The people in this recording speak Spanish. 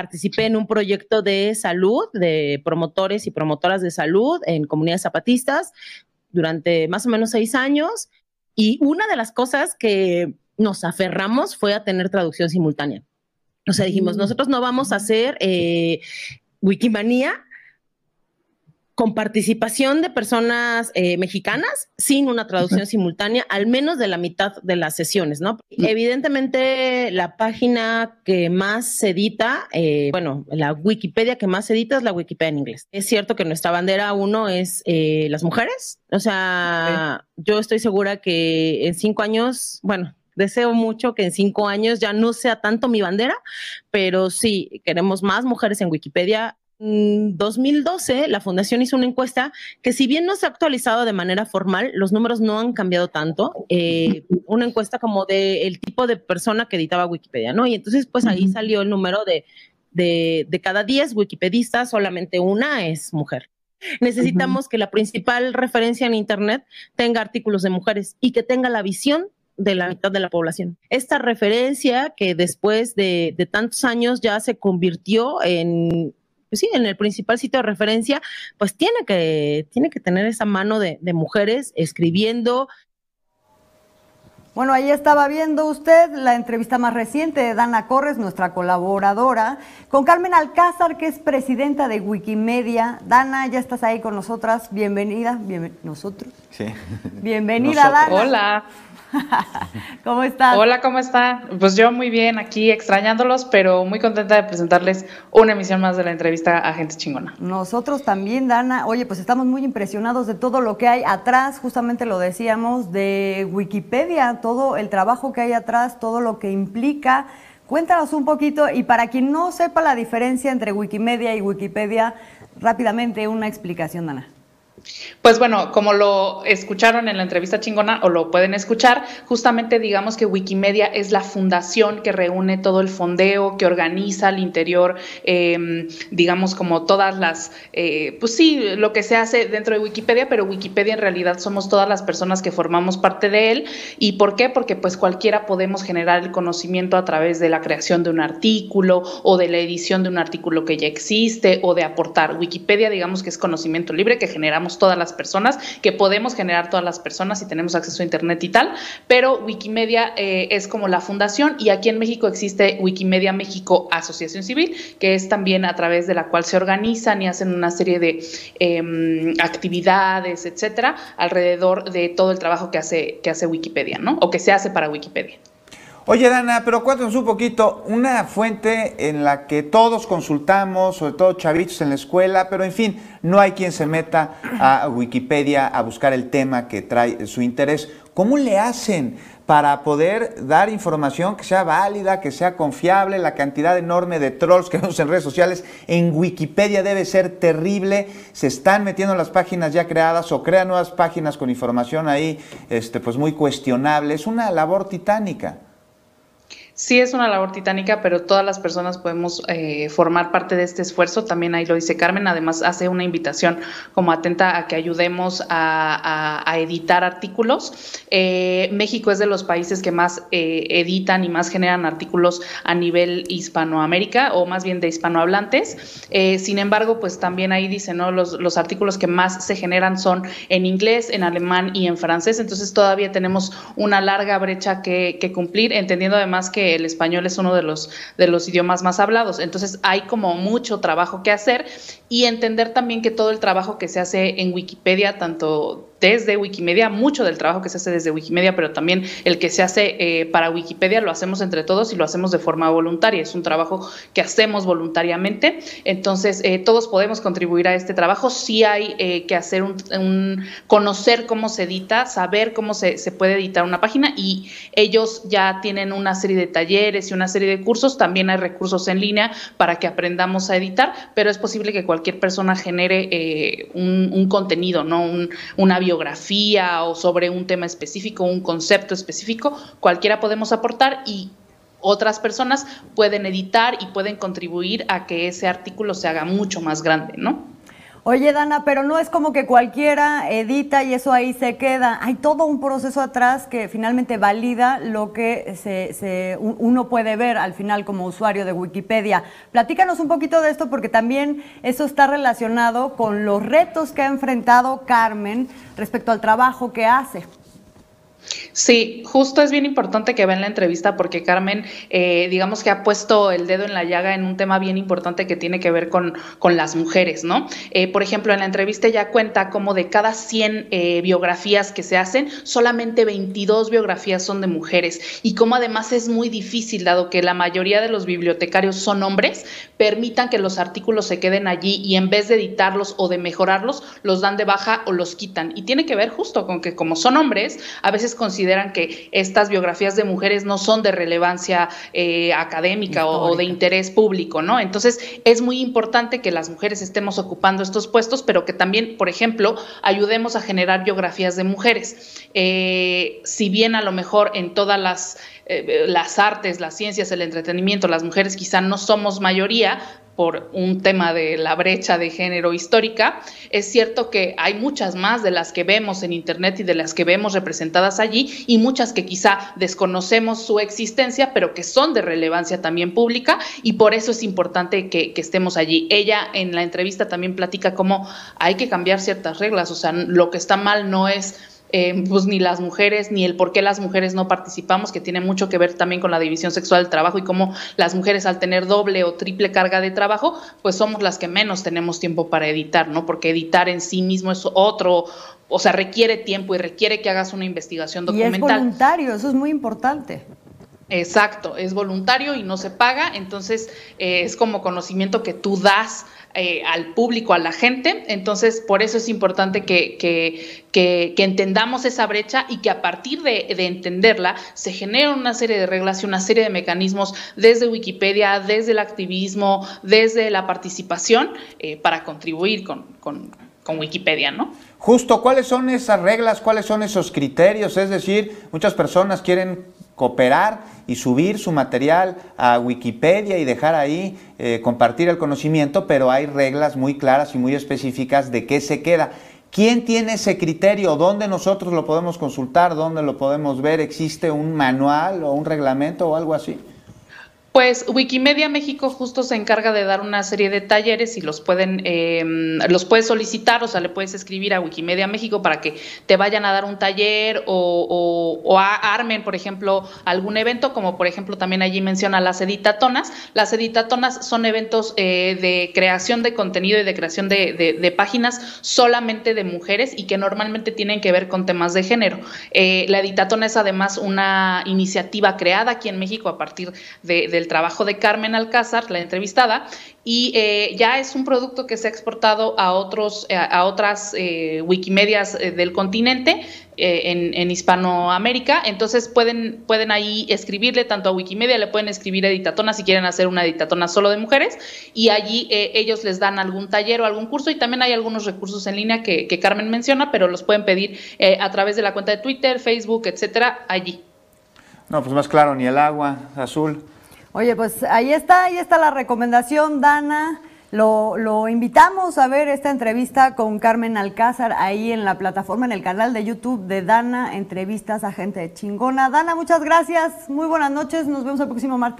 participé en un proyecto de salud, de promotores y promotoras de salud en comunidades zapatistas durante más o menos seis años. Y una de las cosas que nos aferramos fue a tener traducción simultánea. O sea, dijimos, mm. nosotros no vamos a hacer eh, Wikimania con participación de personas eh, mexicanas sin una traducción simultánea, al menos de la mitad de las sesiones, ¿no? Evidentemente, la página que más se edita, eh, bueno, la Wikipedia que más se edita es la Wikipedia en inglés. Es cierto que nuestra bandera uno es eh, las mujeres, o sea, yo estoy segura que en cinco años, bueno, deseo mucho que en cinco años ya no sea tanto mi bandera, pero sí, queremos más mujeres en Wikipedia 2012 la fundación hizo una encuesta que si bien no se ha actualizado de manera formal, los números no han cambiado tanto. Eh, una encuesta como de el tipo de persona que editaba Wikipedia, ¿no? Y entonces pues ahí salió el número de, de, cada 10 wikipedistas, solamente una es mujer. Necesitamos que la principal referencia en Internet tenga artículos de mujeres y que tenga la visión de la mitad de la población. Esta referencia que después de, de tantos años ya se convirtió en pues sí, en el principal sitio de referencia, pues tiene que, tiene que tener esa mano de, de mujeres escribiendo, bueno, ahí estaba viendo usted la entrevista más reciente de Dana Corres, nuestra colaboradora, con Carmen Alcázar, que es presidenta de Wikimedia. Dana, ya estás ahí con nosotras. Bienvenida. nosotros. Sí. Bienvenida, Dana. Hola. ¿Cómo estás? Hola, ¿cómo está? Pues yo muy bien, aquí extrañándolos, pero muy contenta de presentarles una emisión más de la entrevista a Gente Chingona. Nosotros también, Dana. Oye, pues estamos muy impresionados de todo lo que hay atrás, justamente lo decíamos, de Wikipedia, todo el trabajo que hay atrás, todo lo que implica. Cuéntanos un poquito, y para quien no sepa la diferencia entre Wikimedia y Wikipedia, rápidamente una explicación, Dana. Pues bueno, como lo escucharon en la entrevista chingona o lo pueden escuchar, justamente digamos que Wikimedia es la fundación que reúne todo el fondeo, que organiza al interior, em, digamos como todas las, eh, pues sí, lo que se hace dentro de Wikipedia, pero Wikipedia en realidad somos todas las personas que formamos parte de él. ¿Y por qué? Porque pues cualquiera podemos generar el conocimiento a través de la creación de un artículo o de la edición de un artículo que ya existe o de aportar. Wikipedia digamos que es conocimiento libre que generamos todas las personas, que podemos generar todas las personas y tenemos acceso a Internet y tal, pero Wikimedia eh, es como la fundación y aquí en México existe Wikimedia México Asociación Civil, que es también a través de la cual se organizan y hacen una serie de em, actividades, etcétera, alrededor de todo el trabajo que hace, que hace Wikipedia, ¿no? O que se hace para Wikipedia. Oye, Dana, pero cuéntanos un poquito, una fuente en la que todos consultamos, sobre todo chavitos en la escuela, pero en fin, no hay quien se meta a Wikipedia a buscar el tema que trae su interés. ¿Cómo le hacen para poder dar información que sea válida, que sea confiable? La cantidad enorme de trolls que vemos en redes sociales en Wikipedia debe ser terrible. Se están metiendo en las páginas ya creadas o crean nuevas páginas con información ahí este, pues muy cuestionable. Es una labor titánica. Sí es una labor titánica, pero todas las personas podemos eh, formar parte de este esfuerzo. También ahí lo dice Carmen. Además hace una invitación como atenta a que ayudemos a, editar artículos. Eh, México es de los países que más eh, editan y más generan artículos a nivel hispanoamérica o más bien de hispanohablantes. sin embargo, pues también ahí dice, ¿no? Los, artículos que más se generan son en inglés, en alemán y en francés. Entonces todavía tenemos una larga brecha que cumplir, entendiendo además que el español es uno de los, de los idiomas más hablados. Entonces hay como mucho trabajo que hacer y entender también que todo el trabajo que se hace en Wikipedia, tanto desde Wikimedia, mucho del trabajo que se hace desde Wikimedia, pero también el que se hace eh, para Wikipedia lo hacemos entre todos y lo hacemos de forma voluntaria. Es un trabajo que hacemos voluntariamente. Entonces, eh, todos podemos contribuir a este trabajo. Sí hay eh, que hacer un, conocer cómo se edita, saber cómo se, se, puede editar una página y ellos ya tienen una serie de talleres y una serie de cursos. También hay recursos en línea para que aprendamos a editar, pero es posible que cualquier persona genere un, un, contenido, ¿no? Un, una biografía o sobre un tema específico, un concepto específico, cualquiera podemos aportar y otras personas pueden editar y pueden contribuir a que ese artículo se haga mucho más grande, ¿no? Oye, Dana, pero no es como que cualquiera edita y eso ahí se queda. Hay todo un proceso atrás que finalmente valida lo que se, uno puede ver al final como usuario de Wikipedia. Platícanos un poquito de esto porque también eso está relacionado con los retos que ha enfrentado Carmen respecto al trabajo que hace. Sí, justo es bien importante que vean la entrevista porque Carmen, eh, digamos que ha puesto el dedo en la llaga en un tema bien importante que tiene que ver con, con las mujeres, ¿no? Eh, por ejemplo, en la entrevista ya cuenta como de cada 100 eh, biografías que se hacen, solamente 22 biografías son de mujeres y como además es muy difícil, dado que la mayoría de los bibliotecarios son hombres, permitan que los artículos se queden allí y en vez de editarlos o de mejorarlos, los dan de baja o los quitan. Y tiene que ver justo con que como son hombres, a veces consideran que estas biografías de mujeres no son de relevancia eh, académica o, de interés público, ¿no? Entonces, es muy importante que las mujeres estemos ocupando estos puestos, pero que también, por ejemplo, ayudemos a generar biografías de mujeres. Eh, si bien a lo mejor en todas las eh, las artes, las ciencias, el entretenimiento, las mujeres quizá no somos mayoría, por un tema de la brecha de género histórica, es cierto que hay muchas más de las que vemos en Internet y de las que vemos representadas allí y muchas que quizá desconocemos su existencia, pero que son de relevancia también pública y por eso es importante que, estemos allí. Ella en la entrevista también platica cómo hay que cambiar ciertas reglas, o sea, lo que está mal no es eh, pues ni las mujeres, ni el por qué las mujeres no participamos, que tiene mucho que ver también con la división sexual del trabajo y cómo las mujeres al tener doble o triple carga de trabajo, pues somos las que menos tenemos tiempo para editar, ¿no? Porque editar en sí mismo es otro, o sea, requiere tiempo y requiere que hagas una investigación documental. Y es voluntario, eso es muy importante. Exacto, es voluntario y no se paga, entonces eh, es como conocimiento que tú das eh, al público, a la gente. Entonces, por eso es importante que, que, entendamos esa brecha y que a partir de, entenderla se generen una serie de reglas y una serie de mecanismos desde Wikipedia, desde el activismo, desde la participación eh, para contribuir con, con, con Wikipedia, ¿no? Justo, ¿cuáles son esas reglas? ¿Cuáles son esos criterios? Es decir, muchas personas quieren cooperar y subir su material a Wikipedia y dejar ahí eh, compartir el conocimiento, pero hay reglas muy claras y muy específicas de qué se queda. ¿Quién tiene ese criterio? ¿Dónde nosotros lo podemos consultar? ¿Dónde lo podemos ver? ¿Existe un manual o un reglamento o algo así? Pues Wikimedia México justo se encarga de dar una serie de talleres y los pueden, eh, los puedes solicitar, o sea, le puedes escribir a Wikimedia México para que te vayan a dar un taller o, o, armen, por ejemplo, algún evento, como por ejemplo también allí menciona las editatonas. Las editatonas son eventos eh, de creación de contenido y de creación de, de, páginas solamente de mujeres y que normalmente tienen que ver con temas de género. Eh, la editatona es además una iniciativa creada aquí en México a partir de el trabajo de Carmen Alcázar, la entrevistada, y eh, ya es un producto que se ha exportado a, otros, eh, a otras eh, Wikimedias del continente, en, Hispanoamérica, entonces pueden, ahí escribirle tanto a Wikimedia, le pueden escribir editatona si quieren hacer una editatona solo de mujeres, y allí ellos les dan algún taller o algún curso, y también hay algunos recursos en línea que Carmen menciona, pero los pueden pedir a través de la cuenta de Twitter, Facebook, etcétera, allí. No, pues más claro, ni el agua azul. Oye, pues ahí está, ahí está la recomendación, Dana. Lo, lo, invitamos a ver esta entrevista con Carmen Alcázar ahí en la plataforma, en el canal de YouTube de Dana, entrevistas a gente chingona. Dana, muchas gracias, muy buenas noches, nos vemos el próximo martes.